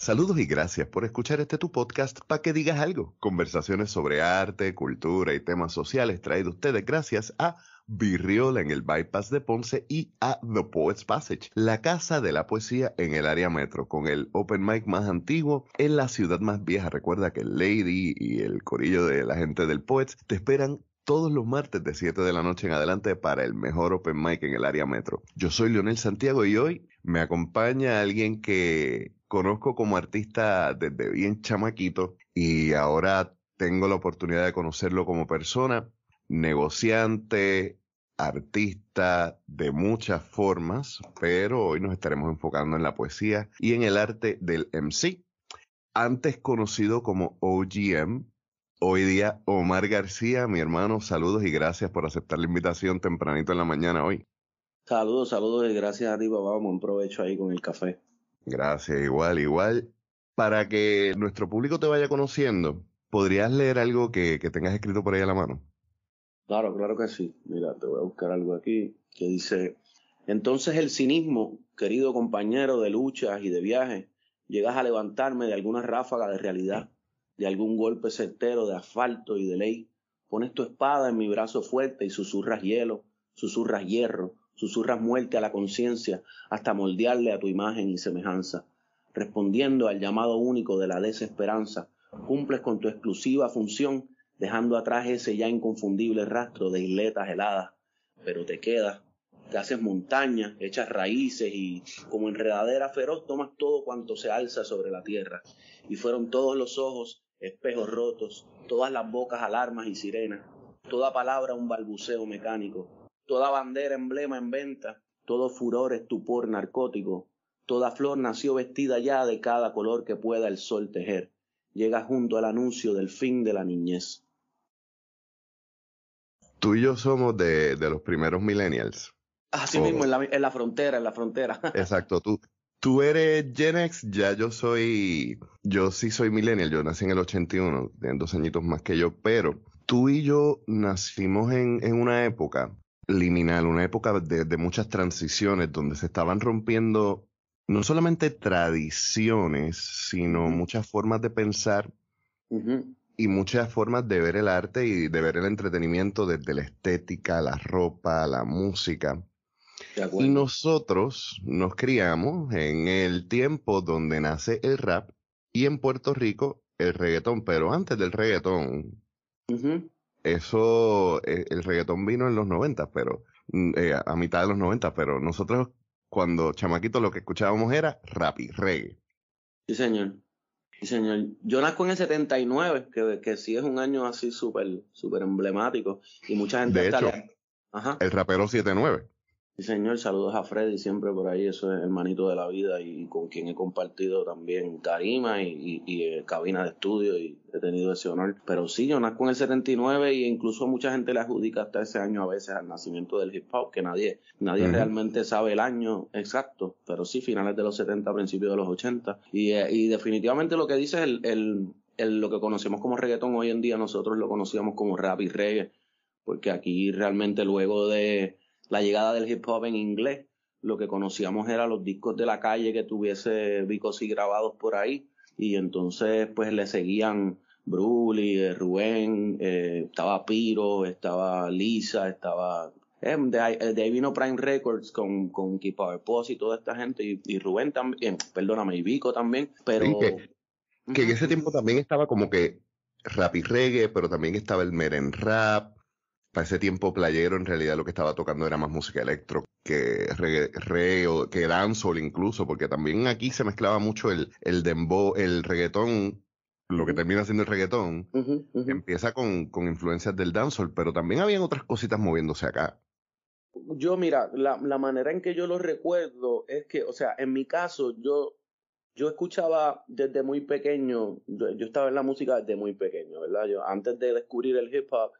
Saludos y gracias por escuchar este tu podcast para que digas algo. Conversaciones sobre arte, cultura y temas sociales traídos ustedes gracias a Virriola en el Bypass de Ponce y a The Poets Passage, la casa de la poesía en el área metro, con el open mic más antiguo en la ciudad más vieja. Recuerda que Lady y el corillo de la gente del Poets te esperan todos los martes de 7 de la noche en adelante para el mejor open mic en el área metro. Yo soy Leonel Santiago y hoy me acompaña alguien que conozco como artista desde bien chamaquito y ahora tengo la oportunidad de conocerlo como persona, negociante, artista de muchas formas, pero hoy nos estaremos enfocando en la poesía y en el arte del MC, antes conocido como OGM. Hoy día Omar García, mi hermano, saludos y gracias por aceptar la invitación tempranito en la mañana hoy. Saludos, saludos y gracias a ti, papá. Provecho ahí con el café. Gracias, igual, igual. Para que nuestro público te vaya conociendo, ¿podrías leer algo que, tengas escrito por ahí a la mano? Claro, claro que sí. Mira, te voy a buscar algo aquí que dice, entonces el cinismo, querido compañero de luchas y de viajes, llegas a levantarme de alguna ráfaga de realidad, de algún golpe certero de asfalto y de ley, pones tu espada en mi brazo fuerte y susurras hielo, susurras hierro, susurras muerte a la conciencia hasta moldearle a tu imagen y semejanza. Respondiendo al llamado único de la desesperanza, cumples con tu exclusiva función, dejando atrás ese ya inconfundible rastro de isletas heladas, pero te quedas, te haces montaña, echas raíces y, como enredadera feroz, tomas todo cuanto se alza sobre la tierra. Y fueron todos los ojos, espejos rotos, todas las bocas alarmas y sirenas, toda palabra un balbuceo mecánico, toda bandera, emblema en venta, todo furor, estupor narcótico, toda flor nació vestida ya de cada color que pueda el sol tejer, llega junto al anuncio del fin de la niñez. Tú y yo somos de, los primeros millennials. Así mismo, en la, en la, frontera, en la frontera. Exacto, tú, tú eres Gen X, ya yo soy, yo sí soy millennial, yo nací en el 81, tienen dos añitos más que yo, pero tú y yo nacimos en, en una época liminal, una época de, muchas transiciones donde se estaban rompiendo no solamente tradiciones, sino muchas formas de pensar y muchas formas de ver el arte y de ver el entretenimiento desde la estética, la ropa, la música. Y nosotros nos criamos en el tiempo donde nace el rap y en Puerto Rico el reggaetón, pero antes del reggaetón, eso, eh, el reggaetón vino en los 90, pero mm, eh, a mitad de los 90, pero nosotros cuando chamaquitos lo que escuchábamos era rap y reggae. Sí, señor. Sí, señor. Yo nazco en el 79, que, que sí es un año así súper súper emblemático. Y mucha gente... De hecho, Ajá. el rapero 79. Sí, señor, saludos a Freddy siempre por ahí, eso es hermanito de la vida y con quien he compartido también tarima y, eh, cabina de estudio y he tenido ese honor. Pero sí, yo nazco en el 79 y incluso mucha gente le adjudica hasta ese año a veces al nacimiento del hip hop, que nadie, nadie realmente sabe el año exacto, pero sí, finales de los 70, principios de los 80. Y, eh, y definitivamente lo que dice el, el, el, lo que conocemos como reggaetón hoy en día, nosotros lo conocíamos como rap y reggae, porque aquí realmente luego de la llegada del hip hop en inglés, lo que conocíamos era los discos de la calle que tuviese Vicos y grabados por ahí, y entonces pues le seguían Bruli, eh, Rubén, eh, estaba Piro, estaba Lisa, estaba eh, de, ahí vino Prime Records con, con Our y toda esta gente, y, Rubén también, perdóname, y Vico también, pero... que, en ese tiempo también estaba como que rap y reggae, pero también estaba el meren rap, para ese tiempo playero en realidad lo que estaba tocando era más música electro que reggae, o que dancehall incluso, porque también aquí se mezclaba mucho el, el dembow, el reggaetón, lo que termina siendo el reggaetón, empieza con, con, influencias del dancehall, pero también habían otras cositas moviéndose acá. Yo, mira, la, la manera en que yo lo recuerdo es que, o sea, en mi caso, yo yo escuchaba desde muy pequeño, yo, yo, estaba en la música desde muy pequeño, ¿verdad? Yo antes de descubrir el hip hop,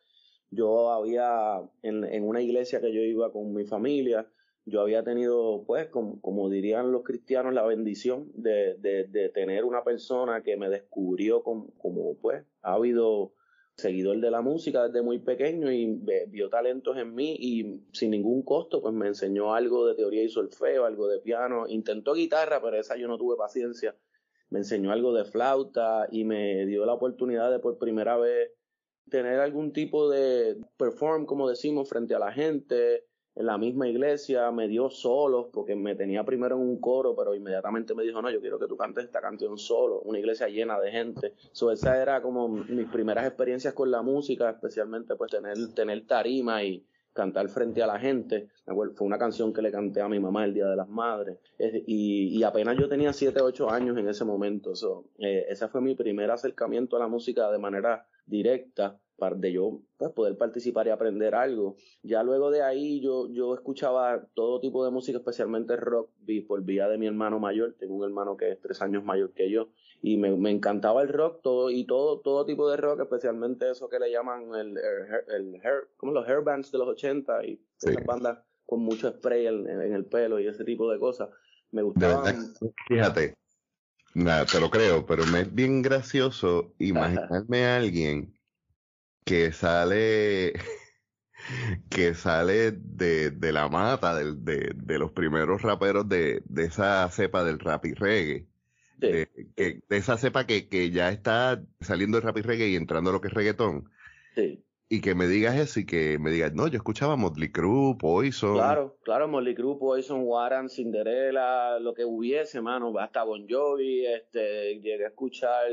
yo había, en, en, una iglesia que yo iba con mi familia, yo había tenido, pues, como, como dirían los cristianos, la bendición de, de, tener una persona que me descubrió como, como, pues, ha habido seguidor de la música desde muy pequeño y vio talentos en mí y sin ningún costo, pues me enseñó algo de teoría y solfeo, algo de piano, intentó guitarra, pero esa yo no tuve paciencia. Me enseñó algo de flauta y me dio la oportunidad de por primera vez tener algún tipo de perform, como decimos, frente a la gente, en la misma iglesia, me dio solos, porque me tenía primero en un coro, pero inmediatamente me dijo, no, yo quiero que tú cantes esta canción solo, una iglesia llena de gente. So, esa era como mis primeras experiencias con la música, especialmente pues tener, tener tarima y cantar frente a la gente. Fue una canción que le canté a mi mamá el Día de las Madres. Y, apenas yo tenía 7, 8 años en ese momento. So, eh, ese fue mi primer acercamiento a la música de manera directa de yo pues, poder participar y aprender algo. Ya luego de ahí yo, yo escuchaba todo tipo de música, especialmente rock, por vía de mi hermano mayor. Tengo un hermano que es tres años mayor que yo. Y me, encantaba el rock todo y todo, todo tipo de rock, especialmente eso que le llaman el, el, hair, como los hair bands de los 80 y esas bandas con mucho spray en, el pelo y ese tipo de cosas. Me gustaban. Fíjate, nada, te lo creo, pero me es bien gracioso imaginarme a alguien que sale que sale de, de la mata de, de, de, los primeros raperos de, de esa cepa del rap y reggae. De esa cepa que, que ya está saliendo el rap y reggae y entrando a lo que es reggaetón. Sí. Y que me digas eso y que me digas, no, yo escuchaba Motley Crue, Poison. Claro, claro, Motley Crue, Poison, Warren, Cinderella, lo que hubiese, mano, hasta Bon Jovi, este, llegué a escuchar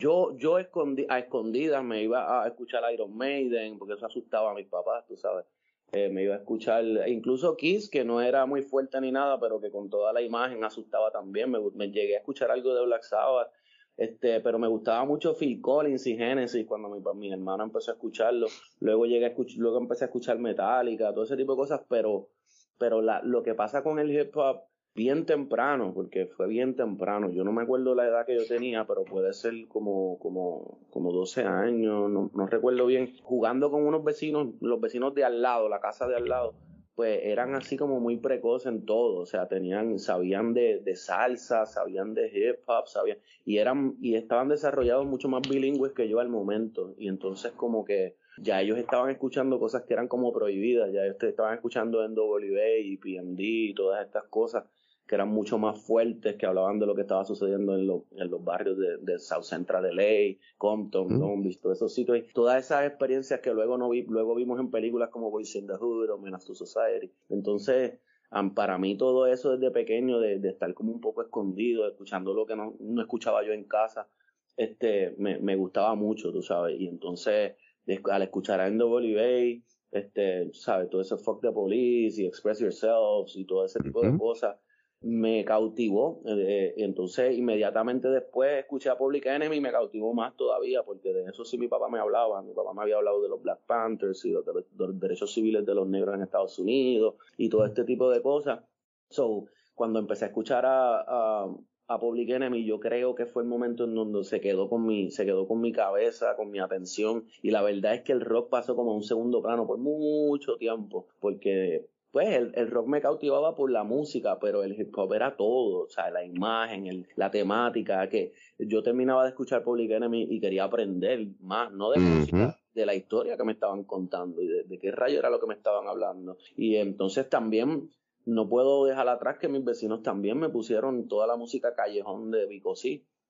yo, yo escondí, a escondidas me iba a escuchar Iron Maiden, porque eso asustaba a mis papás, tú sabes. Eh, me iba a escuchar, incluso Kiss, que no era muy fuerte ni nada, pero que con toda la imagen asustaba también. Me, llegué a escuchar algo de Black Sabbath, este, pero me gustaba mucho Phil Collins y Genesis cuando mi, mi hermano empezó a escucharlo. Luego llegué a escuchar, luego empecé a escuchar Metallica, todo ese tipo de cosas, pero, pero la, lo que pasa con el hip hop bien temprano, porque fue bien temprano. Yo no me acuerdo la edad que yo tenía, pero puede ser como, como, como 12 años, no, no recuerdo bien. Jugando con unos vecinos, los vecinos de al lado, la casa de al lado, pues eran así como muy precoces en todo, o sea, tenían, sabían de, de, salsa, sabían de hip hop, sabían, y eran, y estaban desarrollados mucho más bilingües que yo al momento, y entonces como que ya ellos estaban escuchando cosas que eran como prohibidas, ya ellos estaban escuchando NWA y PMD y todas estas cosas, que eran mucho más fuertes, que hablaban de lo que estaba sucediendo en, en los barrios de, South Central LA, Compton, Long Beach, todos esos sitios. Todas esas experiencias que luego no vi, luego vimos en películas como Boys in the Hood o Menace to Society. Entonces, para mí todo eso desde pequeño, de, estar como un poco escondido, escuchando lo que no, no escuchaba yo en casa, este, me, me, gustaba mucho, tú sabes. Y entonces, al escuchar a NWA, este, sabes, todo ese fuck the police y express yourselves y todo ese tipo de cosas, me cautivó. Eh, entonces, inmediatamente después escuché a Public Enemy y me cautivó más todavía, porque de eso sí mi papá me hablaba. Mi papá me había hablado de los Black Panthers y de los, derechos civiles de los negros en Estados Unidos y todo este tipo de cosas. So, cuando empecé a escuchar a, a, a, Public Enemy, yo creo que fue el momento en donde se quedó con mi, se quedó con mi cabeza, con mi atención. Y la verdad es que el rock pasó como a un segundo plano por mucho tiempo, porque pues el, rock me cautivaba por la música, pero el hip hop era todo, o sea, la imagen, la temática, que yo terminaba de escuchar Public Enemy y quería aprender más, no de música, de la historia que me estaban contando y de, qué rayo era lo que me estaban hablando. Y entonces también no puedo dejar atrás que mis vecinos también me pusieron toda la música callejón de Vico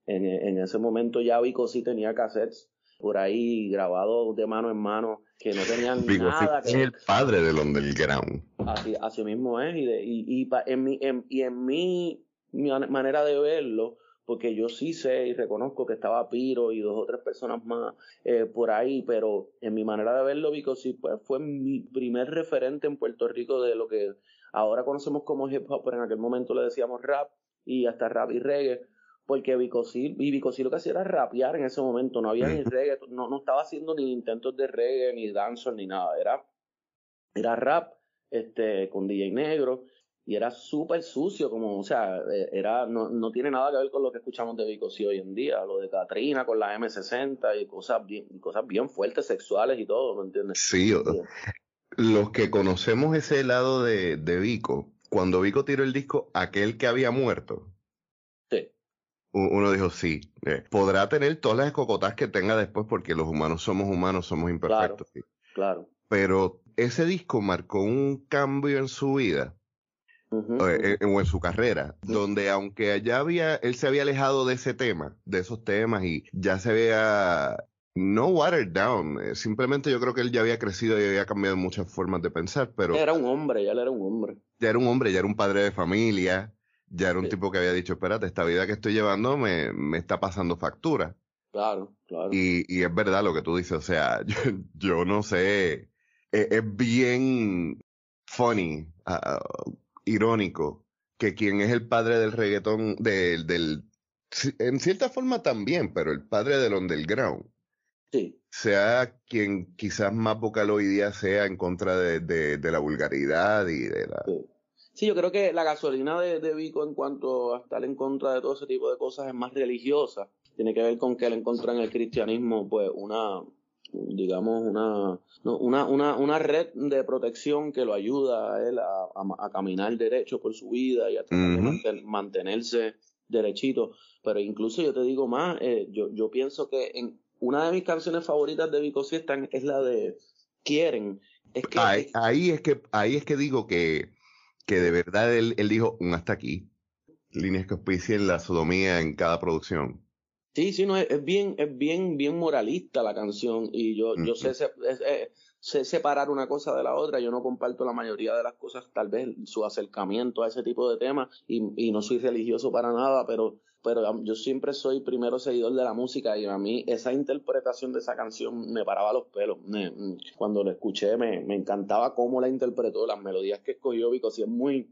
En, en ese momento ya Vico tenía cassettes por ahí grabados de mano en mano que no tenían nada que es el padre del underground. Así, así mismo es, y, y, y, en mi, en, y en mi, manera de verlo, porque yo sí sé y reconozco que estaba Piro y dos o tres personas más eh, por ahí, pero en mi manera de verlo, Vico sí pues, fue mi primer referente en Puerto Rico de lo que ahora conocemos como hip hop, pero en aquel momento le decíamos rap y hasta rap y reggae porque Vicosí, y Vicosí lo que hacía era rapear en ese momento, no había ni reggae, no, no estaba haciendo ni intentos de reggae, ni dancehall, ni nada, era, era rap este, con DJ negro, y era súper sucio, como, o sea, eh, era, no, no, tiene nada que ver con lo que escuchamos de Vicosí hoy en día, lo de Katrina con la M60 y cosas bien, cosas bien fuertes, sexuales y todo, ¿me entiendes? Sí, los que conocemos ese lado de, de Vico, cuando Vico tiró el disco Aquel que había muerto, uno dijo, sí, eh, podrá tener todas las escocotas que tenga después porque los humanos somos humanos, somos imperfectos. Claro, Pero ese disco marcó un cambio en su vida. eh, o, en su carrera, donde aunque ya había, él se había alejado de ese tema, de esos temas y ya se había no watered down, eh, simplemente yo creo que él ya había crecido y había cambiado muchas formas de pensar, pero... Era un hombre, ya era un hombre. Ya era un hombre, ya era un padre de familia, ya era un tipo que había dicho, espérate, esta vida que estoy llevando me, me está pasando factura. Claro, claro. Y, y, es verdad lo que tú dices, o sea, yo, yo no sé, es, es bien funny, uh, irónico, que quien es el padre del reggaetón, del, del, en cierta forma también, pero el padre del underground, sí. sea quien quizás más vocal hoy día sea en contra de, de, de la vulgaridad y de la... Sí. Sí, yo creo que la gasolina de, de, Vico en cuanto a estar en contra de todo ese tipo de cosas es más religiosa. Tiene que ver con que él encuentra en el cristianismo pues una, digamos, una, una, una, una red de protección que lo ayuda a él a, a, a caminar derecho por su vida y a uh -huh. mantenerse derechito. Pero incluso yo te digo más, eh, yo, yo pienso que en una de mis canciones favoritas de Vico Siestan es la de Quieren. Es que, ahí, ahí, es que ahí es que digo que, que de verdad él, él dijo un hasta aquí. Líneas que auspicien la sodomía en cada producción. Sí, sí, no, es, es, bien, es bien, bien moralista la canción y yo, mm -hmm. yo sé, sé, sé, separar una cosa de la otra. Yo no comparto la mayoría de las cosas, tal vez su acercamiento a ese tipo de temas y, y no soy religioso para nada, pero, pero yo siempre soy primero seguidor de la música y a mí esa interpretación de esa canción me paraba los pelos. Me, cuando lo escuché me, me encantaba cómo la interpretó, las melodías que escogió, Vico, si es muy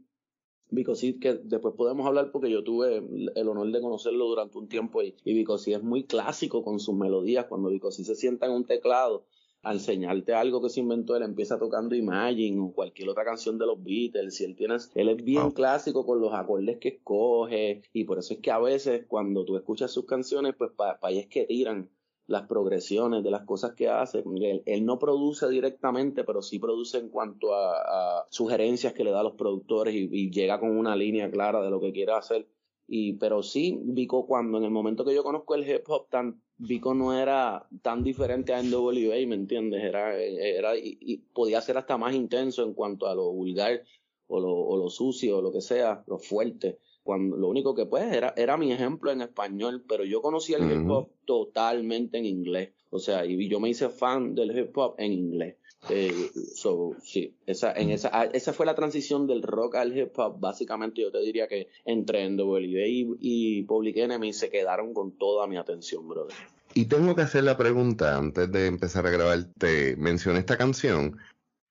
Vicosí, que después podemos hablar porque yo tuve el honor de conocerlo durante un tiempo y, y es muy clásico con sus melodías. Cuando Vicosí se sienta en un teclado a enseñarte algo que se inventó, él empieza tocando Imagine o cualquier otra canción de los Beatles. Y él, tiene, él es bien wow. clásico con los acordes que escoge y por eso es que a veces cuando tú escuchas sus canciones, pues para pa allá es que tiran las progresiones de las cosas que hace. Él, él, no produce directamente, pero sí produce en cuanto a, sugerencias que le da a los productores y, y, llega con una línea clara de lo que quiere hacer. Y, pero sí, Vico, cuando en el momento que yo conozco el hip hop, tan, Vico no era tan diferente a NWA, ¿me entiendes? Era, era y, y podía ser hasta más intenso en cuanto a lo vulgar o lo, o lo sucio o lo que sea, lo fuerte cuando lo único que pues era, era mi ejemplo en español, pero yo conocí el uh -huh. hip hop totalmente en inglés. O sea, y yo me hice fan del hip hop en inglés. Eh, so, sí, esa, en esa, ah, esa fue la transición del rock al hip hop. Básicamente yo te diría que entre NWA y, y Public Enemy se quedaron con toda mi atención, brother. Y tengo que hacer la pregunta antes de empezar a grabar. Te mencioné esta canción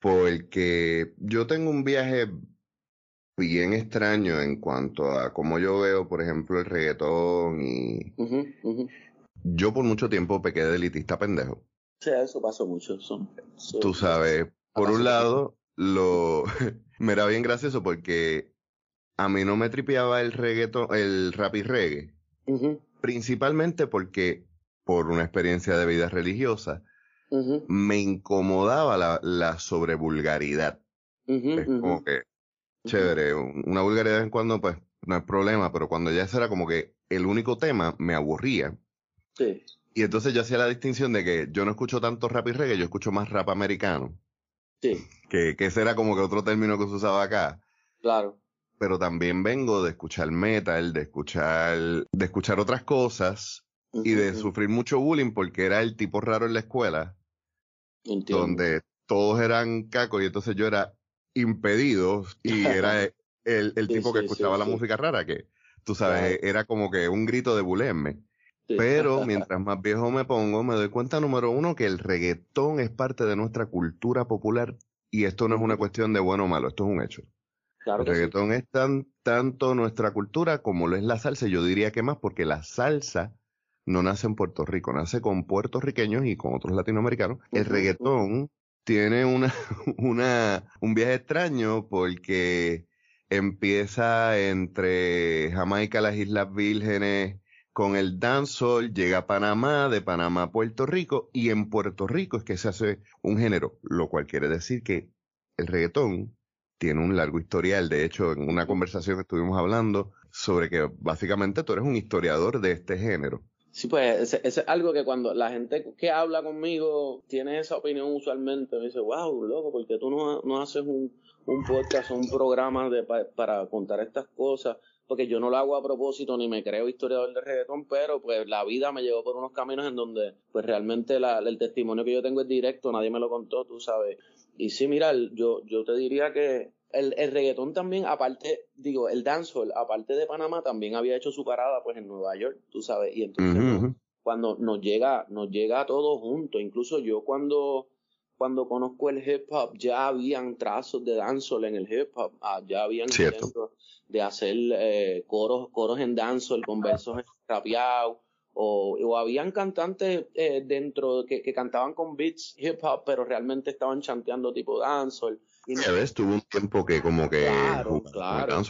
porque yo tengo un viaje bien extraño en cuanto a cómo yo veo, por ejemplo, el reggaetón y... Uh -huh, uh -huh. Yo por mucho tiempo pequé de elitista pendejo. Sí, eso pasó mucho. Eso, Tú sabes, por un lado, lo... me era bien gracioso porque a mí no me tripeaba el reggaetón, el rap y reggae. Uh -huh. Principalmente porque, por una experiencia de vida religiosa, me incomodaba la, la sobrevulgaridad. es como que chévere, una vulgaridad de vez en cuando, pues no hay problema, pero cuando ya ese era como que el único tema, me aburría. Sí. Y entonces yo hacía la distinción de que yo no escucho tanto rap y reggae, yo escucho más rap americano. Sí. Que, que ese era como que otro término que se usaba acá. Claro. Pero también vengo de escuchar metal, de escuchar, de escuchar otras cosas uh -huh. y de sufrir mucho bullying porque era el tipo raro en la escuela. Entiendo. Donde todos eran cacos y entonces yo era impedido y era el, el sí, tipo que sí, escuchaba sí, la música rara que tú sabes, era como que un grito de bulenme. Pero mientras más viejo me pongo, me doy cuenta, número uno, que el reggaetón es parte de nuestra cultura popular y esto no es una cuestión de bueno o malo, esto es un hecho. Claro el reggaetón es tan, tanto nuestra cultura como lo es la salsa, yo diría que más porque la salsa no nace en Puerto Rico, nace con puertorriqueños y con otros latinoamericanos. El reggaetón tiene una, una, un viaje extraño porque empieza entre Jamaica, las Islas Vírgenes, con el dancehall, llega a Panamá, de Panamá a Puerto Rico, y en Puerto Rico es que se hace un género, lo cual quiere decir que el reggaetón tiene un largo historial. De hecho, en una conversación que estuvimos hablando sobre que básicamente tú eres un historiador de este género. Sí, pues eso es algo que cuando la gente que habla conmigo tiene esa opinión usualmente, me dice, wow, loco, ¿por qué tú no, no haces un, un podcast o un programa de, para contar estas cosas? Porque yo no lo hago a propósito ni me creo historiador de reggaetón, pero pues la vida me llevó por unos caminos en donde pues realmente la, el testimonio que yo tengo es directo, nadie me lo contó, tú sabes. Y sí, mira, yo, yo te diría que el, el, reggaetón también, aparte, digo, el dancehall, aparte de Panamá, también había hecho su parada pues en Nueva York, tú sabes, y entonces cuando nos llega, nos llega todo junto, incluso yo cuando, cuando conozco el hip hop, ya habían trazos de dancehall en el hip hop, ah, ya habían de hacer eh, coros, coros en dancehall con versos rapeados, o, o, habían cantantes eh, dentro que, que, cantaban con beats hip hop, pero realmente estaban chanteando tipo dancehall. Y tuvo un tiempo que como que claro, claro,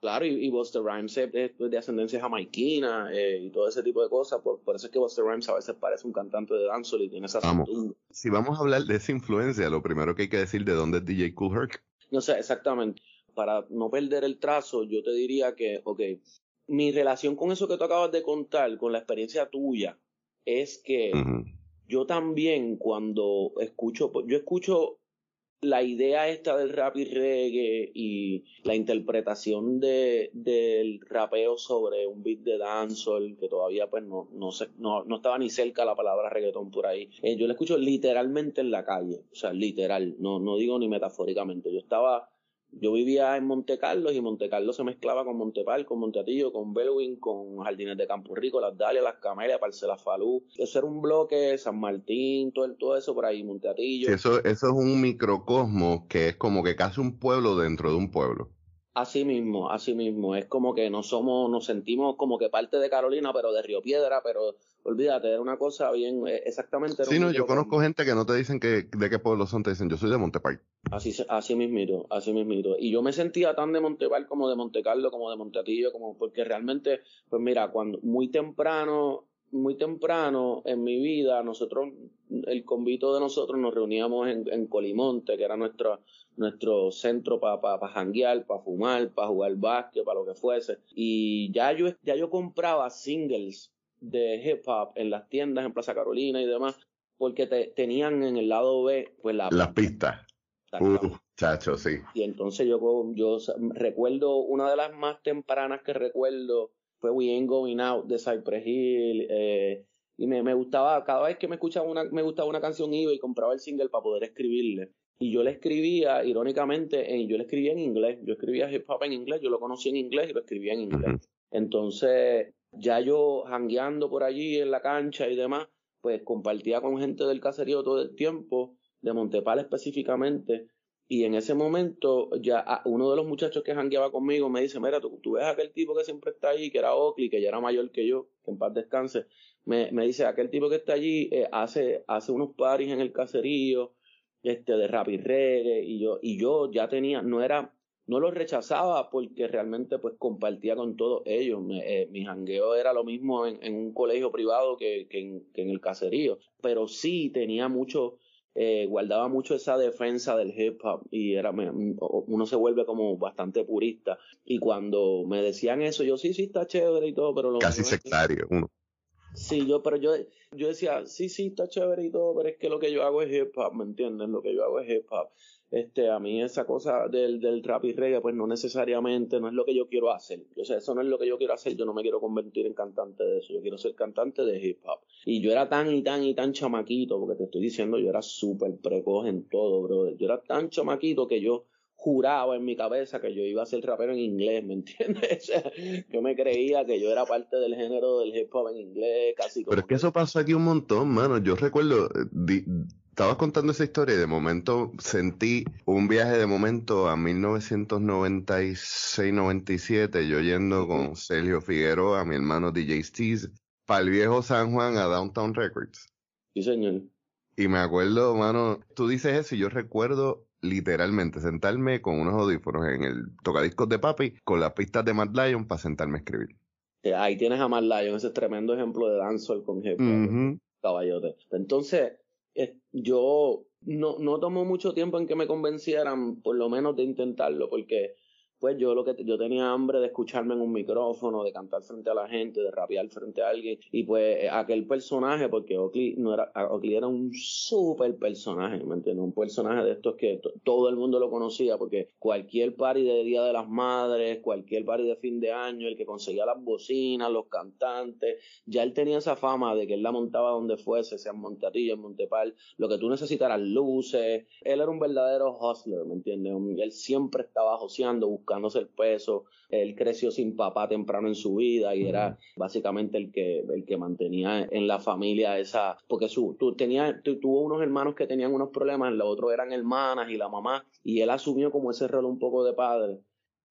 claro, y, y Buster Rhymes es de ascendencia jamaiquina eh, y todo ese tipo de cosas, por, por, eso es que Buster Rhymes a veces parece un cantante de dancehall y tiene esa vamos. Si vamos a hablar de esa influencia, lo primero que hay que decir de dónde es DJ Cool Herc. No sé, exactamente. Para no perder el trazo, yo te diría que, ok, mi relación con eso que tú acabas de contar, con la experiencia tuya, es que uh -huh. yo también cuando escucho, yo escucho la idea esta del rap y reggae y la interpretación de, del rapeo sobre un beat de dancehall que todavía pues no, no, se, no, no estaba ni cerca la palabra reggaetón por ahí. Eh, yo la escucho literalmente en la calle, o sea, literal, no, no digo ni metafóricamente. Yo estaba yo vivía en Monte Carlos y Monte Carlos se mezclaba con Montepal, con Monteatillo, con Bellwin, con Jardines de Campo Rico, Las Dalias, Las Camelias, Parcela Falú. Eso era un bloque, San Martín, todo, todo eso por ahí, Monteatillo. Sí, eso, eso es un microcosmos que es como que casi un pueblo dentro de un pueblo. Así mismo, así mismo. Es como que no somos, nos sentimos como que parte de Carolina, pero de Río Piedra, pero olvídate, era una cosa bien, exactamente. Sí, no, yo conozco gente que no te dicen que de qué pueblo son, te dicen, yo soy de Montepay. Así, así mismito, así mismito. Y yo me sentía tan de Montepay como de Montecarlo, como de Monteatillo, como, porque realmente, pues mira, cuando muy temprano, muy temprano en mi vida, nosotros, el convito de nosotros nos reuníamos en, en Colimonte, que era nuestro, nuestro centro para pa, pa janguear, para fumar, para jugar básquet, para lo que fuese. Y ya yo, ya yo compraba singles de hip hop en las tiendas en Plaza Carolina y demás, porque te, tenían en el lado B, pues la las pistas. Uh, chacho, sí. Y entonces yo, yo recuerdo, una de las más tempranas que recuerdo fue We Ain't Going Out de Cypress Hill. Eh, y me, me, gustaba, cada vez que me escuchaba una, me gustaba una canción iba y compraba el single para poder escribirle. Y yo le escribía, irónicamente, en, yo le escribía en inglés. Yo escribía hip hop en inglés, yo lo conocí en inglés y lo escribía en inglés. Uh -huh. Entonces, ya yo jangueando por allí en la cancha y demás, pues compartía con gente del caserío todo el tiempo, de Montepal específicamente, y en ese momento ya uno de los muchachos que jangueaba conmigo me dice, mira, tú, tú ves aquel tipo que siempre está ahí, que era Oakley, que ya era mayor que yo, que en paz descanse, me, me dice, aquel tipo que está allí eh, hace, hace unos paris en el caserío, este, de rap y reggae, y yo, y yo ya tenía, no era, no lo rechazaba porque realmente pues compartía con todos ellos. Me, eh, mi jangueo era lo mismo en, en un colegio privado que, que, en, que, en, el caserío, pero sí tenía mucho, eh, guardaba mucho esa defensa del hip hop y era me, uno se vuelve como bastante purista. Y cuando me decían eso yo sí sí está chévere y todo pero lo casi sectario uno. Sí yo pero yo yo decía sí sí está chévere y todo pero es que lo que yo hago es hip hop me entiendes lo que yo hago es hip hop este, a mí esa cosa del, del rap y reggae, pues no necesariamente, no es lo que yo quiero hacer. O sea, eso no es lo que yo quiero hacer, yo no me quiero convertir en cantante de eso, yo quiero ser cantante de hip hop. Y yo era tan y tan y tan chamaquito, porque te estoy diciendo, yo era súper precoz en todo, brother. Yo era tan chamaquito que yo juraba en mi cabeza que yo iba a ser rapero en inglés, ¿me entiendes? O sea, yo me creía que yo era parte del género del hip hop en inglés, casi como... Pero es que eso pasó aquí un montón, mano. Yo recuerdo, di, estabas contando esa historia y de momento sentí un viaje de momento a 1996-97, yo yendo con Sergio Figueroa, mi hermano DJ Steez, para el viejo San Juan a Downtown Records. Sí, señor. Y me acuerdo, mano, tú dices eso y yo recuerdo literalmente sentarme con unos audífonos en el tocadiscos de papi con las pistas de Mad Lion para sentarme a escribir. Ahí tienes a Mad Lion, ese tremendo ejemplo de dancehall con hip hop, uh -huh. caballote. Entonces, yo no, no tomó mucho tiempo en que me convencieran, por lo menos de intentarlo, porque pues yo lo que yo tenía hambre de escucharme en un micrófono, de cantar frente a la gente, de rapear frente a alguien y pues eh, aquel personaje porque Oakley no era Oakley era un súper personaje, ¿me entiendes? Un personaje de estos que todo el mundo lo conocía porque cualquier party de Día de las Madres, cualquier party de fin de año, el que conseguía las bocinas, los cantantes, ya él tenía esa fama de que él la montaba donde fuese, sea en Montatillo, en Montepal, lo que tú necesitaras luces, él era un verdadero hustler, ¿me entiendes? Él siempre estaba joseando, buscando buscándose el peso. Él creció sin papá temprano en su vida y era básicamente el que, el que mantenía en la familia esa, porque su, tú, tenía, tuvo unos hermanos que tenían unos problemas, los otros eran hermanas y la mamá, y él asumió como ese rol un poco de padre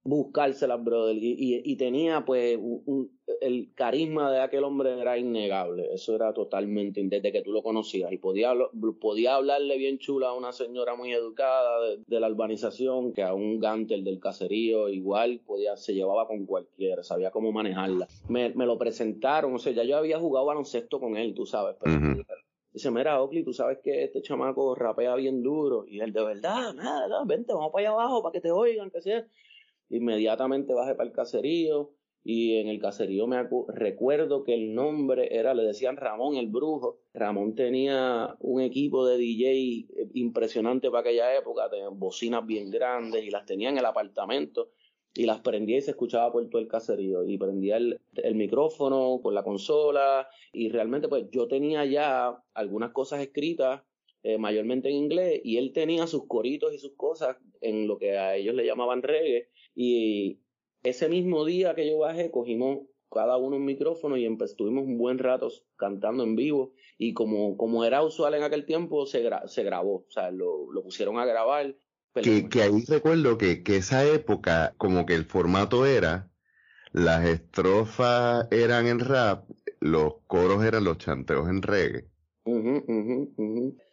buscárselas, brother. Y, y, y tenía, pues, un, el carisma de aquel hombre era innegable. Eso era totalmente, desde que tú lo conocías. Y podía, podía hablarle bien chula a una señora muy educada de, la urbanización, que a un gantel del caserío, igual podía, se llevaba con cualquiera, sabía cómo manejarla. Me, me lo presentaron, o sea, ya yo había jugado baloncesto con él, tú sabes. Pero, Dice, mira, Oakley, tú sabes que este chamaco rapea bien duro. Y él, de verdad, nada, vente, vamos para allá abajo para que te oigan, que sea. Inmediatamente bajé para el caserío y en el caserío me recuerdo que el nombre era, le decían Ramón el Brujo. Ramón tenía un equipo de DJ eh, impresionante para aquella época, de bocinas bien grandes y las tenía en el apartamento y las prendía y se escuchaba por todo el caserío y prendía el, micrófono con la consola y realmente pues yo tenía ya algunas cosas escritas eh, mayormente en inglés y él tenía sus coritos y sus cosas en lo que a ellos le llamaban reggae y ese mismo día que yo bajé, cogimos cada uno un micrófono y estuvimos un buen rato cantando en vivo. Y como, como era usual en aquel tiempo, se, se grabó, o sea, lo, lo pusieron a grabar. Que, que, ahí recuerdo que, que esa época, como que el formato era, las estrofas eran en rap, los coros eran los chanteos en reggae.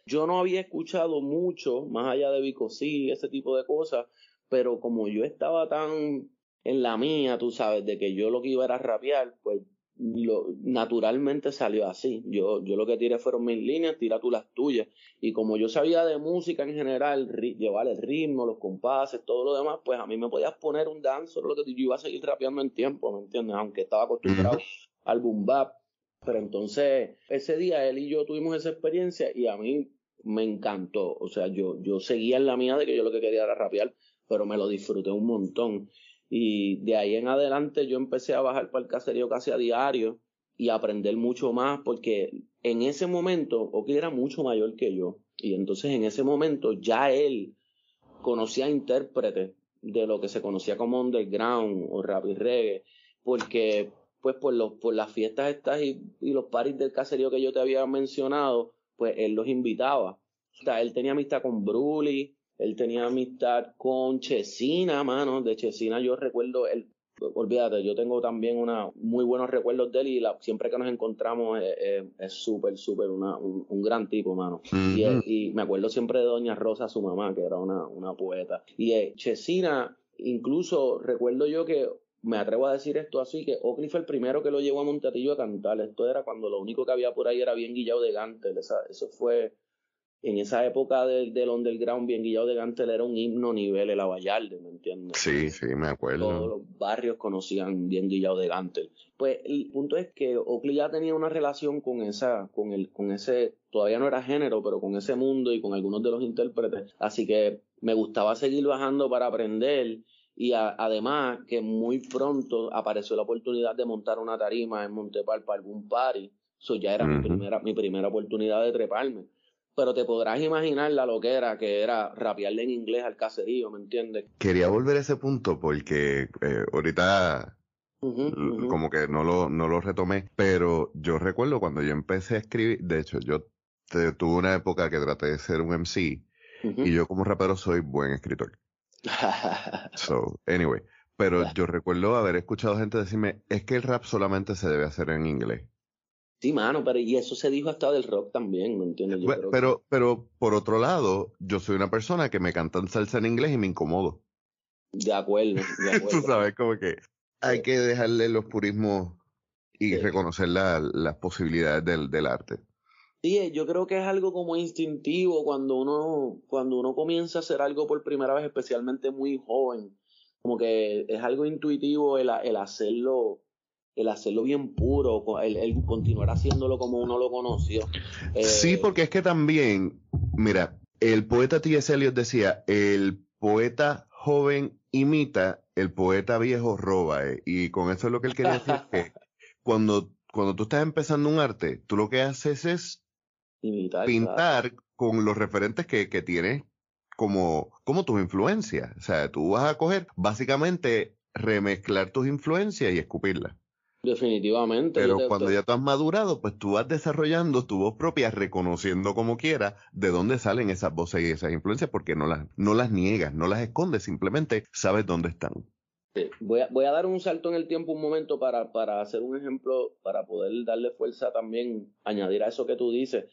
Yo no había escuchado mucho, más allá de Vico sí, ese tipo de cosas, pero como yo estaba tan en la mía, tú sabes, de que yo lo que iba era rapear, pues lo, naturalmente salió así. Yo, yo lo que tiré fueron mis líneas, tira tú las tuyas. Y como yo sabía de música en general, llevar el ritmo, los compases, todo lo demás, pues a mí me podías poner un dance, lo que yo iba a seguir rapeando en tiempo, ¿me entiendes? Aunque estaba acostumbrado al boom bap. Pero entonces, ese día él y yo tuvimos esa experiencia y a mí me encantó. O sea, yo, yo seguía en la mía de que yo lo que quería era rapear pero me lo disfruté un montón. Y de ahí en adelante yo empecé a bajar para el caserío casi a diario y a aprender mucho más porque en ese momento Oakley era mucho mayor que yo y entonces en ese momento ya él conocía intérpretes de lo que se conocía como underground o rap y reggae porque pues por los por las fiestas estas y, y los paris del caserío que yo te había mencionado pues él los invitaba o sea él tenía amistad con Bruli él tenía amistad con Chesina, mano. De Chesina yo recuerdo, él, olvídate, yo tengo también una, muy buenos recuerdos de él y siempre que nos encontramos es súper, súper un, un, gran tipo, mano. y, me acuerdo siempre de Doña Rosa, su mamá, que era una, una poeta. Y eh, Chesina, incluso recuerdo yo que me atrevo a decir esto así, que Oakley fue el primero que lo llevó a Montatillo a cantar. Esto era cuando lo único que había por ahí era bien guillado de Gantel. eso fue en esa época del, del underground, bien guillado de Gantel era un himno nivel el Avallarde, ¿me entiendes? Sí, sí, me acuerdo. Todos los barrios conocían bien guillado de Gantel. Pues el punto es que Oakley ya tenía una relación con esa, con el, con ese, todavía no era género, pero con ese mundo y con algunos de los intérpretes. Así que me gustaba seguir bajando para aprender y además que muy pronto apareció la oportunidad de montar una tarima en Montepal para algún party. Eso ya era mi primera, mi primera oportunidad de treparme pero te podrás imaginar la loquera que era rapearle en inglés al caserío, ¿me entiendes? Quería volver a ese punto porque eh, ahorita como que no lo, no lo retomé, pero yo recuerdo cuando yo empecé a escribir, de hecho yo tuve una época que traté de ser un MC y yo como rapero soy buen escritor. so, anyway, pero yo recuerdo haber escuchado gente decirme, es que el rap solamente se debe hacer en inglés. Sí, mano, pero y eso se dijo hasta del rock también, ¿me entiendes? pero, pero por otro lado, yo soy una persona que me cantan salsa en inglés y me incomodo. De acuerdo, de acuerdo. Tú sabes, como que hay que dejarle los purismos y reconocer las posibilidades del, del arte. Sí, yo creo que es algo como instintivo cuando uno, cuando uno comienza a hacer algo por primera vez, especialmente muy joven como que es algo intuitivo el, el hacerlo el hacerlo bien puro, el, el, continuar haciéndolo como uno lo conoció. sí, eh, porque es que también, mira, el poeta T.S. Eliot decía, el poeta joven imita, el poeta viejo roba, eh, y con eso es lo que él quería decir, que cuando, cuando tú estás empezando un arte, tú lo que haces es pintar con los referentes que, que tienes como, como tus influencias. O sea, tú vas a coger básicamente remezclar tus influencias y escupirlas. Definitivamente. Pero cuando ya tú has madurado, pues tú vas desarrollando tu voz propia, reconociendo como quieras de dónde salen esas voces y esas influencias, porque no las, no las niegas, no las escondes, simplemente sabes dónde están. Voy, a, voy a dar un salto en el tiempo un momento para, para hacer un ejemplo, para poder darle fuerza también, añadir a eso que tú dices.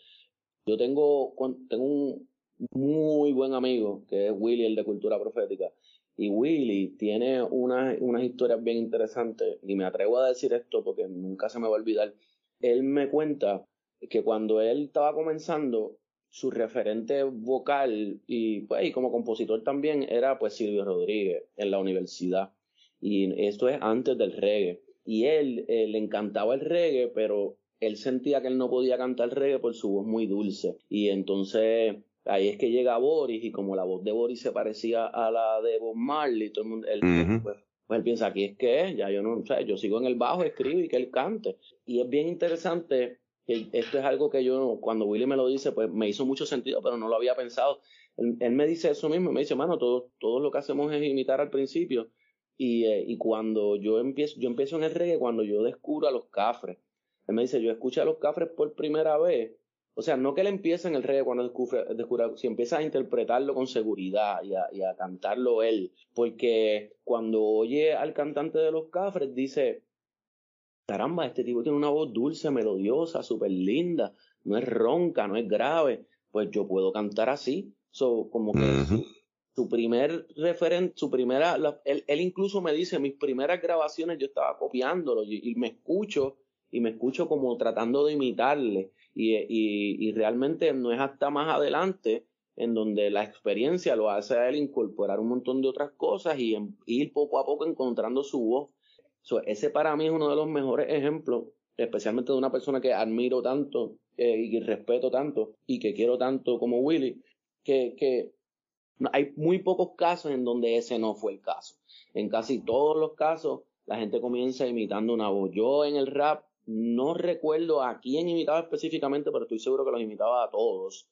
Yo tengo, tengo un muy buen amigo, que es Willy, el de Cultura Profética y Willy tiene unas historias bien interesantes, y me atrevo a decir esto porque nunca se me va a olvidar. Él me cuenta que cuando él estaba comenzando, su referente vocal y, pues, y como compositor también era pues Silvio Rodríguez en la universidad. Y esto es antes del reggae. Y él eh, le encantaba el reggae, pero él sentía que él no podía cantar reggae por su voz muy dulce. Y entonces Ahí es que llega Boris y como la voz de Boris se parecía a la de Bob Marley, todo el mundo, él, pues, pues, él piensa, aquí es que ya yo no, o sea, yo sigo en el bajo, escribo y que él cante. Y es bien interesante que esto es algo que yo, cuando Willy me lo dice, pues me hizo mucho sentido, pero no lo había pensado. Él, me dice eso mismo, me dice, mano, todo, todo lo que hacemos es imitar al principio. Y, eh, y cuando yo empiezo, yo empiezo en el reggae, cuando yo descubro a los cafres. Él me dice, yo escuché a los cafres por primera vez o sea, no que él empiece en el reggae cuando descubre, descubre si empieza a interpretarlo con seguridad y a, y a, cantarlo él, porque cuando oye al cantante de los Cafres dice, caramba, este tipo tiene una voz dulce, melodiosa, súper linda, no es ronca, no es grave, pues yo puedo cantar así. So, como que su, primer referente, su primera, él, él, incluso me dice, mis primeras grabaciones yo estaba copiándolo y me escucho y me escucho como tratando de imitarle y, realmente no es hasta más adelante en donde la experiencia lo hace a él incorporar un montón de otras cosas y ir poco a poco encontrando su voz. ese para mí es uno de los mejores ejemplos, especialmente de una persona que admiro tanto eh, y respeto tanto y que quiero tanto como Willy, que, que hay muy pocos casos en donde ese no fue el caso. En casi todos los casos, la gente comienza imitando una voz. Yo en el rap no recuerdo a quién imitaba específicamente, pero estoy seguro que los imitaba a todos.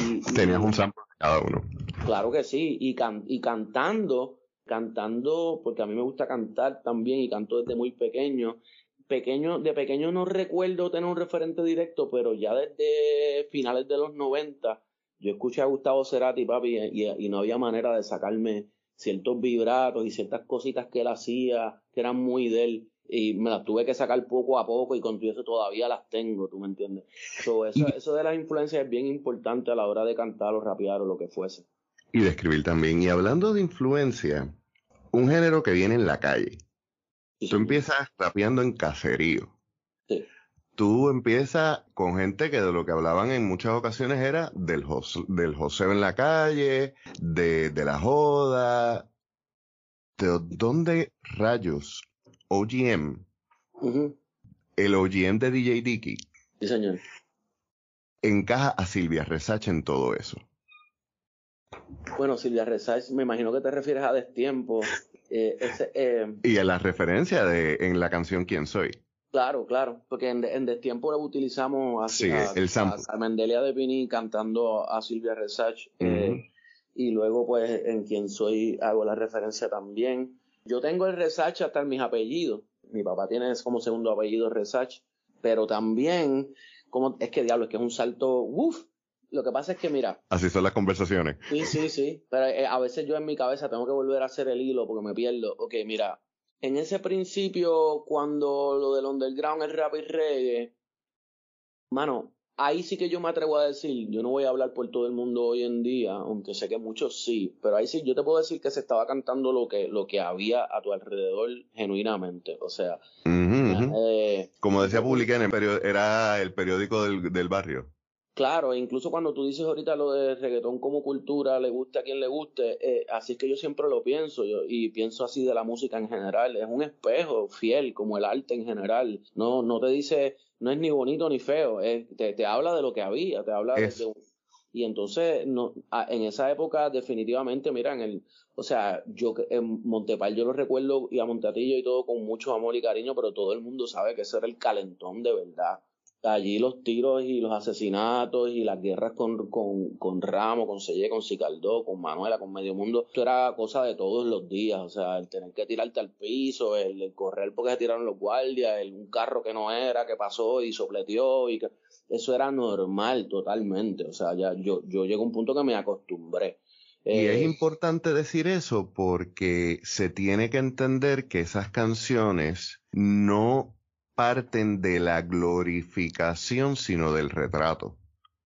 Y, Tenías un sample de cada uno. Claro que sí, y, y cantando, cantando, porque a mí me gusta cantar también y canto desde muy pequeño. Pequeño, de pequeño no recuerdo tener un referente directo, pero ya desde finales de los 90 yo escuché a Gustavo Cerati, papi, y, y no había manera de sacarme ciertos vibratos y ciertas cositas que él hacía que eran muy de él y me las tuve que sacar poco a poco y con eso todavía las tengo, ¿tú me entiendes? eso, eso de las influencias es bien importante a la hora de cantar o rapear o lo que fuese. Y de escribir también. Y hablando de influencia, un género que viene en la calle. Tú empiezas rapeando en caserío. Sí. Tú empiezas con gente que de lo que hablaban en muchas ocasiones era del, del joseo en la calle, de, de la joda. ¿De dónde rayos OGM, el OGM de DJ Dicky, sí, señor. encaja a Silvia Resach en todo eso. Bueno, Silvia Resach, me imagino que te refieres a Destiempo. Eh, eh, y a la referencia de en la canción Quién Soy. Claro, claro, porque en, en Destiempo utilizamos a, sí, el sample. a, Mendelia de Pini cantando a Silvia Resach. Eh, y luego, pues, en Quién Soy hago la referencia también. Yo tengo el Resach hasta en mis apellidos. Mi papá tiene como segundo apellido Resach, pero también, como es que diablo, es que es un salto, uff. Lo que pasa es que, mira. Así son las conversaciones. Sí, sí, sí. Pero eh, a veces yo en mi cabeza tengo que volver a hacer el hilo porque me pierdo. Ok, mira. En ese principio, cuando lo del underground, el rap y reggae, mano, ahí sí que yo me atrevo a decir, yo no voy a hablar por todo el mundo hoy en día, aunque sé que muchos sí, pero ahí sí yo te puedo decir que se estaba cantando lo que, lo que había a tu alrededor genuinamente, o sea. Eh, Como decía Publica en el periódico, era el periódico del, del barrio. Claro, incluso cuando tú dices ahorita lo de reggaetón como cultura, le guste a quien le guste, eh, así es que yo siempre lo pienso yo, y pienso así de la música en general, es un espejo fiel como el arte en general, no, no te dice, no es ni bonito ni feo, te, te, habla de lo que había, te habla de, y entonces no, en esa época definitivamente, mira, en el, o sea, yo en Montepal yo lo recuerdo y a Montatillo y todo con mucho amor y cariño, pero todo el mundo sabe que ese era el calentón de verdad allí los tiros y los asesinatos y las guerras con, con, con Ramos, con Selle, con Cicaldó, con Manuela, con Medio Mundo, esto era cosa de todos los días, o sea, el tener que tirarte al piso, el, correr porque se tiraron los guardias, el, un carro que no era, que pasó y sopleteó, y que, eso era normal totalmente, o sea, ya yo, yo llego a un punto que me acostumbré. Y es eh, importante decir eso porque se tiene que entender que esas canciones no parten de la glorificación, sino del retrato.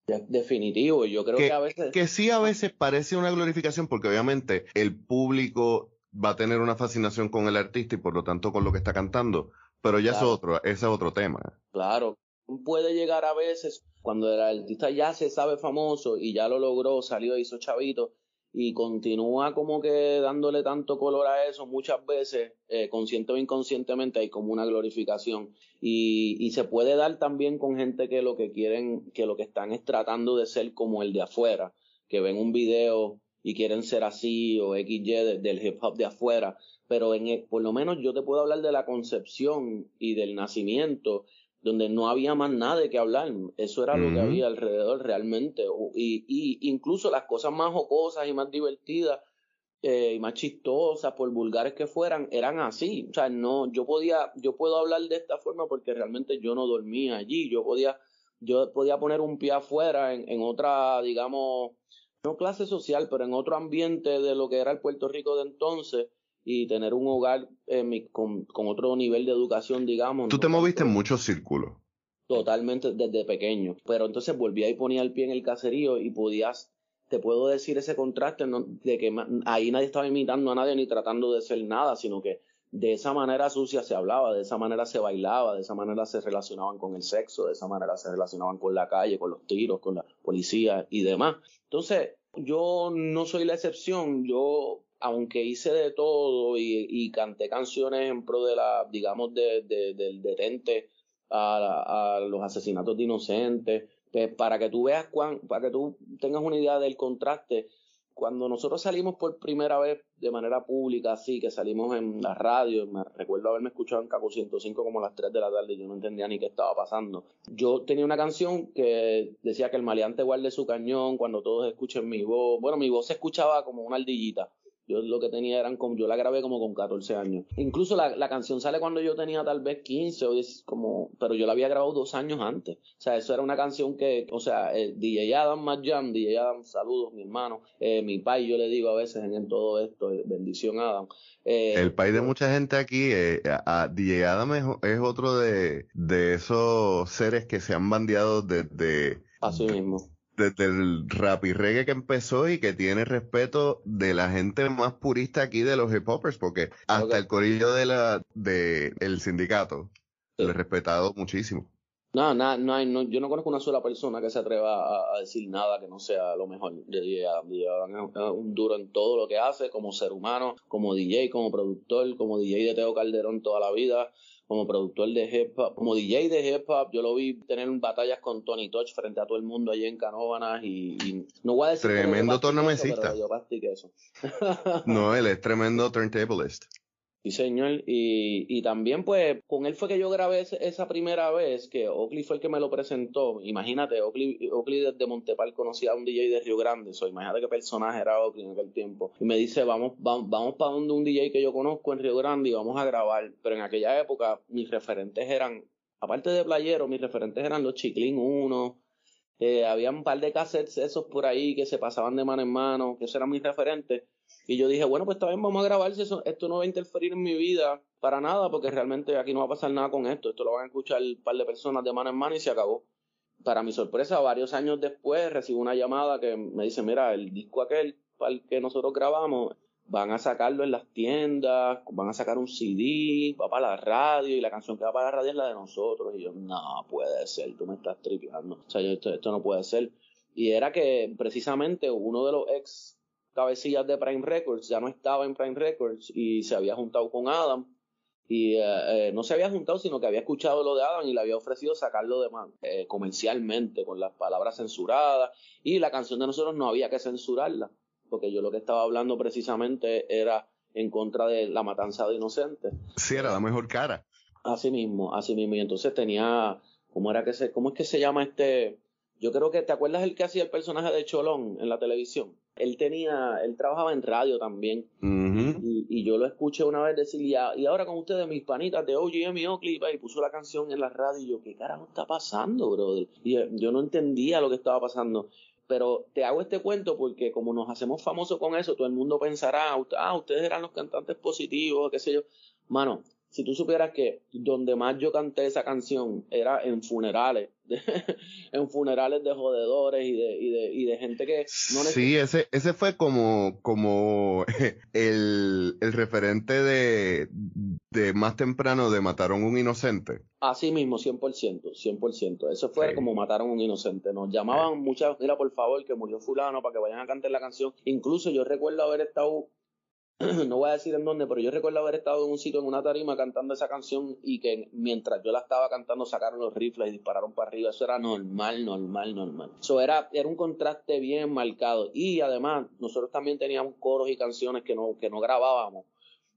Definitivo, yo creo que, a veces... Que sí a veces parece una glorificación porque obviamente el público va a tener una fascinación con el artista y por lo tanto con lo que está cantando, pero ya es otro, ese es otro tema. Claro, puede llegar a veces cuando el artista ya se sabe famoso y ya lo logró, salió, hizo chavito, y continúa como que dándole tanto color a eso, muchas veces, eh, consciente o inconscientemente, hay como una glorificación. Y, y, se puede dar también con gente que lo que quieren, que lo que están es tratando de ser como el de afuera, que ven un video y quieren ser así o XY del hip hop de afuera. Pero en, por lo menos yo te puedo hablar de la concepción y del nacimiento donde no había más nada de que hablar. Eso era lo que había alrededor realmente. Y, y, incluso las cosas más jocosas y más divertidas eh, y más chistosas, por vulgares que fueran, eran así. O sea, no, yo podía, yo puedo hablar de esta forma porque realmente yo no dormía allí. Yo podía, yo podía poner un pie afuera en, en otra, digamos, no clase social, pero en otro ambiente de lo que era el Puerto Rico de entonces y tener un hogar eh, con, otro nivel de educación, digamos. Tú te moviste en muchos círculos. Totalmente desde pequeño. Pero entonces volvía y ponía el pie en el caserío y podías, te puedo decir ese contraste de que ahí nadie estaba imitando a nadie ni tratando de ser nada, sino que de esa manera sucia se hablaba, de esa manera se bailaba, de esa manera se relacionaban con el sexo, de esa manera se relacionaban con la calle, con los tiros, con la policía y demás. Entonces, yo no soy la excepción, yo aunque hice de todo y, canté canciones en pro de la, digamos, de, del detente a, los asesinatos de inocentes, pues para que tú veas cuán, para que tú tengas una idea del contraste, cuando nosotros salimos por primera vez de manera pública, así que salimos en la radio, me recuerdo haberme escuchado en Caco 105 como a las 3 de la tarde, yo no entendía ni qué estaba pasando. Yo tenía una canción que decía que el maleante guarde su cañón cuando todos escuchen mi voz. Bueno, mi voz se escuchaba como una ardillita yo lo que tenía eran como, yo la grabé como con 14 años. Incluso la, la canción sale cuando yo tenía tal vez 15 o 10, como, pero yo la había grabado dos años antes. O sea, eso era una canción que, o sea, DJ Adam Majam, DJ Adam, saludos, mi hermano, eh, mi pai, yo le digo a veces en, todo esto, eh, bendición Adam. Eh, el país de mucha gente aquí, eh, a DJ Adam es, otro de, de esos seres que se han bandeado desde... Así mismo desde el rap y reggae que empezó y que tiene respeto de la gente más purista aquí de los hip hoppers, porque hasta el corillo de la de el sindicato lo he respetado muchísimo. No, no, no, hay, no, yo no conozco una sola persona que se atreva a, decir nada que no sea lo mejor. de un duro en todo lo que hace, como ser humano, como DJ, como productor, como DJ de Teo Calderón toda la vida como productor de hip hop, como DJ de hip hop, yo lo vi tener batallas con Tony Touch frente a todo el mundo allí en Canóvanas y, no voy a decir tremendo tornamesista. Eso, no, él es tremendo turntablist. Sí, señor. Y, y también, pues, con él fue que yo grabé esa primera vez, que Oakley fue el que me lo presentó. Imagínate, Oakley, Oakley desde Montepal conocía a un DJ de Río Grande. So, imagínate qué personaje era Oakley en aquel tiempo. Y me dice, vamos, vamos, vamos para donde un DJ que yo conozco en Río Grande y vamos a grabar. Pero en aquella época, mis referentes eran, aparte de Playero, mis referentes eran los Chiclin 1. Eh, había un par de cassettes esos por ahí que se pasaban de mano en mano, que esos eran mis referentes y yo dije, bueno, pues también vamos a grabar eso, esto no va a interferir en mi vida para nada, porque realmente aquí no va a pasar nada con esto, esto lo van a escuchar un par de personas de mano en mano y se acabó. Para mi sorpresa, varios años después recibo una llamada que me dice, mira, el disco aquel para el que nosotros grabamos, van a sacarlo en las tiendas, van a sacar un CD, va para la radio y la canción que va para la radio es la de nosotros. Y yo, no, puede ser, tú me estás tripeando. O sea, esto, esto no puede ser. Y era que precisamente uno de los ex cabecillas de Prime Records ya no estaba en Prime Records y se había juntado con Adam. Y eh, eh, no se había juntado, sino que había escuchado lo de Adam y le había ofrecido sacarlo de eh, comercialmente, con las palabras censuradas. Y la canción de nosotros no había que censurarla porque yo lo que estaba hablando precisamente era en contra de la matanza de inocentes. Sí, era la mejor cara. Así mismo, así mismo. Y entonces tenía, ¿cómo era que se, cómo es que se llama este? Yo creo que, ¿te acuerdas el que hacía el personaje de Cholón en la televisión? Él tenía, él trabajaba en radio también. y, yo lo escuché una vez decir, y, ahora con ustedes, mis panitas de OGM y Oakley, y puso la canción en la radio, y yo, ¿qué carajo está pasando, brother? Y yo no entendía lo que estaba pasando pero te hago este cuento porque como nos hacemos famosos con eso, todo el mundo pensará, ah, ustedes eran los cantantes positivos, qué sé yo. Mano, si tú supieras que donde más yo canté esa canción era en funerales, en funerales de jodedores y de, y de, y de gente que no Sí, ese, ese fue como, como el, el referente de, de más temprano de Mataron un Inocente. Así mismo, 100%, 100%. Eso fue como Mataron un Inocente. Nos llamaban muchas, mira, por favor, que murió fulano para que vayan a cantar la canción. Incluso yo recuerdo haber estado no voy a decir en dónde, pero yo recuerdo haber estado en un sitio, en una tarima, cantando esa canción y que mientras yo la estaba cantando sacaron los rifles y dispararon para arriba. Eso era normal, normal, normal. Eso era, era un contraste bien marcado. Y además, nosotros también teníamos coros y canciones que no, que no grabábamos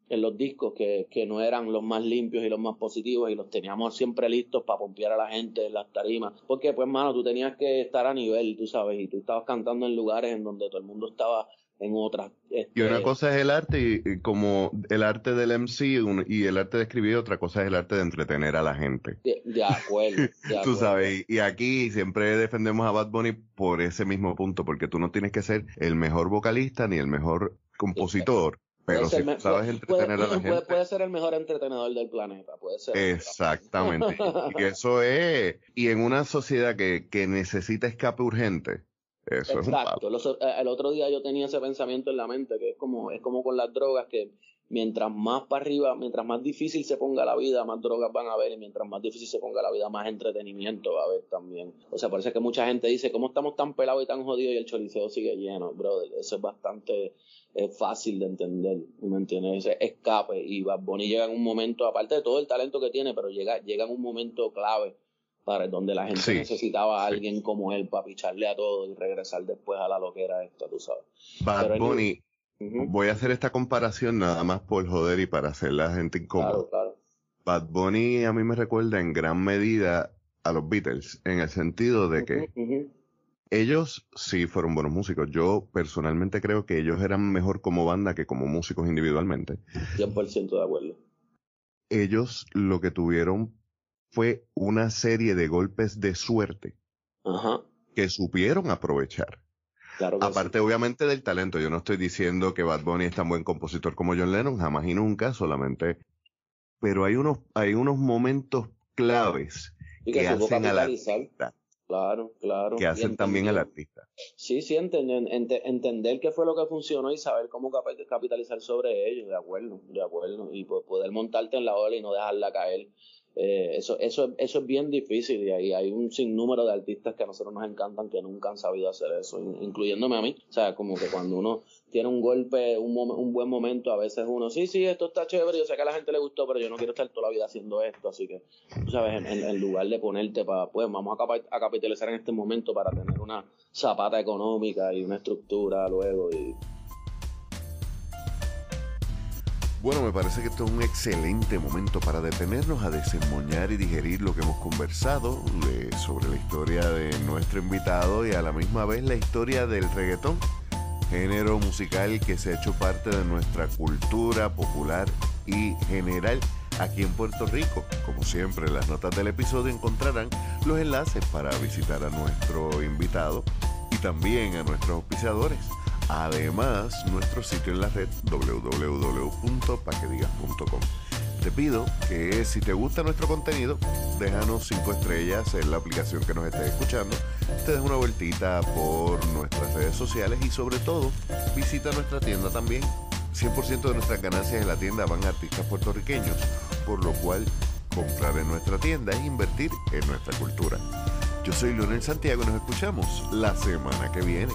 en los discos que, que no eran los más limpios y los más positivos y los teníamos siempre listos para pompear a la gente en las tarimas. Porque, pues, mano, tú tenías que estar a nivel, tú sabes, y tú estabas cantando en lugares en donde todo el mundo estaba en otras. y una este, cosa es el arte, y, como el arte del MC y el arte de escribir, otra cosa es el arte de entretener a la gente. De, acuerdo. tú sabes, y, aquí siempre defendemos a Bad Bunny por ese mismo punto, porque tú no tienes que ser el mejor vocalista ni el mejor compositor. Pero si sabes entretener a la gente. Puede, ser el mejor entretenedor del planeta, puede ser. Exactamente. y eso es. Y en una sociedad que, que necesita escape urgente, Exacto. Eh, el otro día yo tenía ese pensamiento en la mente, que es como, es como con las drogas, que mientras más para arriba, mientras más difícil se ponga la vida, más drogas van a haber, y mientras más difícil se ponga la vida, más entretenimiento va a haber también. O sea, parece que mucha gente dice, ¿cómo estamos tan pelados y tan jodidos y el choriceo sigue lleno? Brother, eso es bastante fácil de entender, ¿me entiendes? Ese escape, y Bad Bunny llega en un momento, aparte de todo el talento que tiene, pero llega, llega en un momento clave donde la gente necesitaba a alguien como él para picharle a todo y regresar después a la loquera esta, tú sabes. Bad Bunny, voy a hacer esta comparación nada más por joder y para hacer la gente incómoda. Bad Bunny a mí me recuerda en gran medida a los Beatles, en el sentido de que ellos sí fueron buenos músicos. Yo personalmente creo que ellos eran mejor como banda que como músicos individualmente. 100% de acuerdo. Ellos lo que tuvieron fue una serie de golpes de suerte que supieron aprovechar. Aparte, obviamente, del talento. Yo no estoy diciendo que Bad Bunny es tan buen compositor como John Lennon, jamás y nunca, solamente. Pero hay unos, hay unos momentos claves que, hacen al artista. Claro, claro. Que hacen también al artista. Sí, sí, entender, entender qué fue lo que funcionó y saber cómo capitalizar sobre ello, de acuerdo, de acuerdo. Y poder montarte en la ola y no dejarla caer. Eh, eso, eso, eso es bien difícil y hay, hay un sinnúmero de artistas que a nosotros nos encantan que nunca han sabido hacer eso, incluyéndome a mí. O sea, como que cuando uno tiene un golpe, un, un buen momento, a veces uno, sí, sí, esto está chévere, yo sé que a la gente le gustó, pero yo no quiero estar toda la vida haciendo esto, así que, tú sabes, en, lugar de ponerte para, pues vamos a, a capitalizar en este momento para tener una zapata económica y una estructura luego y Bueno, me parece que esto es un excelente momento para detenernos a desemmoñar y digerir lo que hemos conversado sobre la historia de nuestro invitado y a la misma vez la historia del reggaetón, género musical que se ha hecho parte de nuestra cultura popular y general aquí en Puerto Rico. Como siempre, en las notas del episodio encontrarán los enlaces para visitar a nuestro invitado y también a nuestros auspiciadores. Además, nuestro sitio en la red www.paquedigas.com. Te pido que si te gusta nuestro contenido, déjanos 5 estrellas en la aplicación que nos estés escuchando, te des una vueltita por nuestras redes sociales y sobre todo visita nuestra tienda también 100% de nuestras ganancias en la tienda van a artistas puertorriqueños, por lo cual comprar en nuestra tienda es invertir en nuestra cultura. Yo soy Leonel Santiago y nos escuchamos la semana que viene.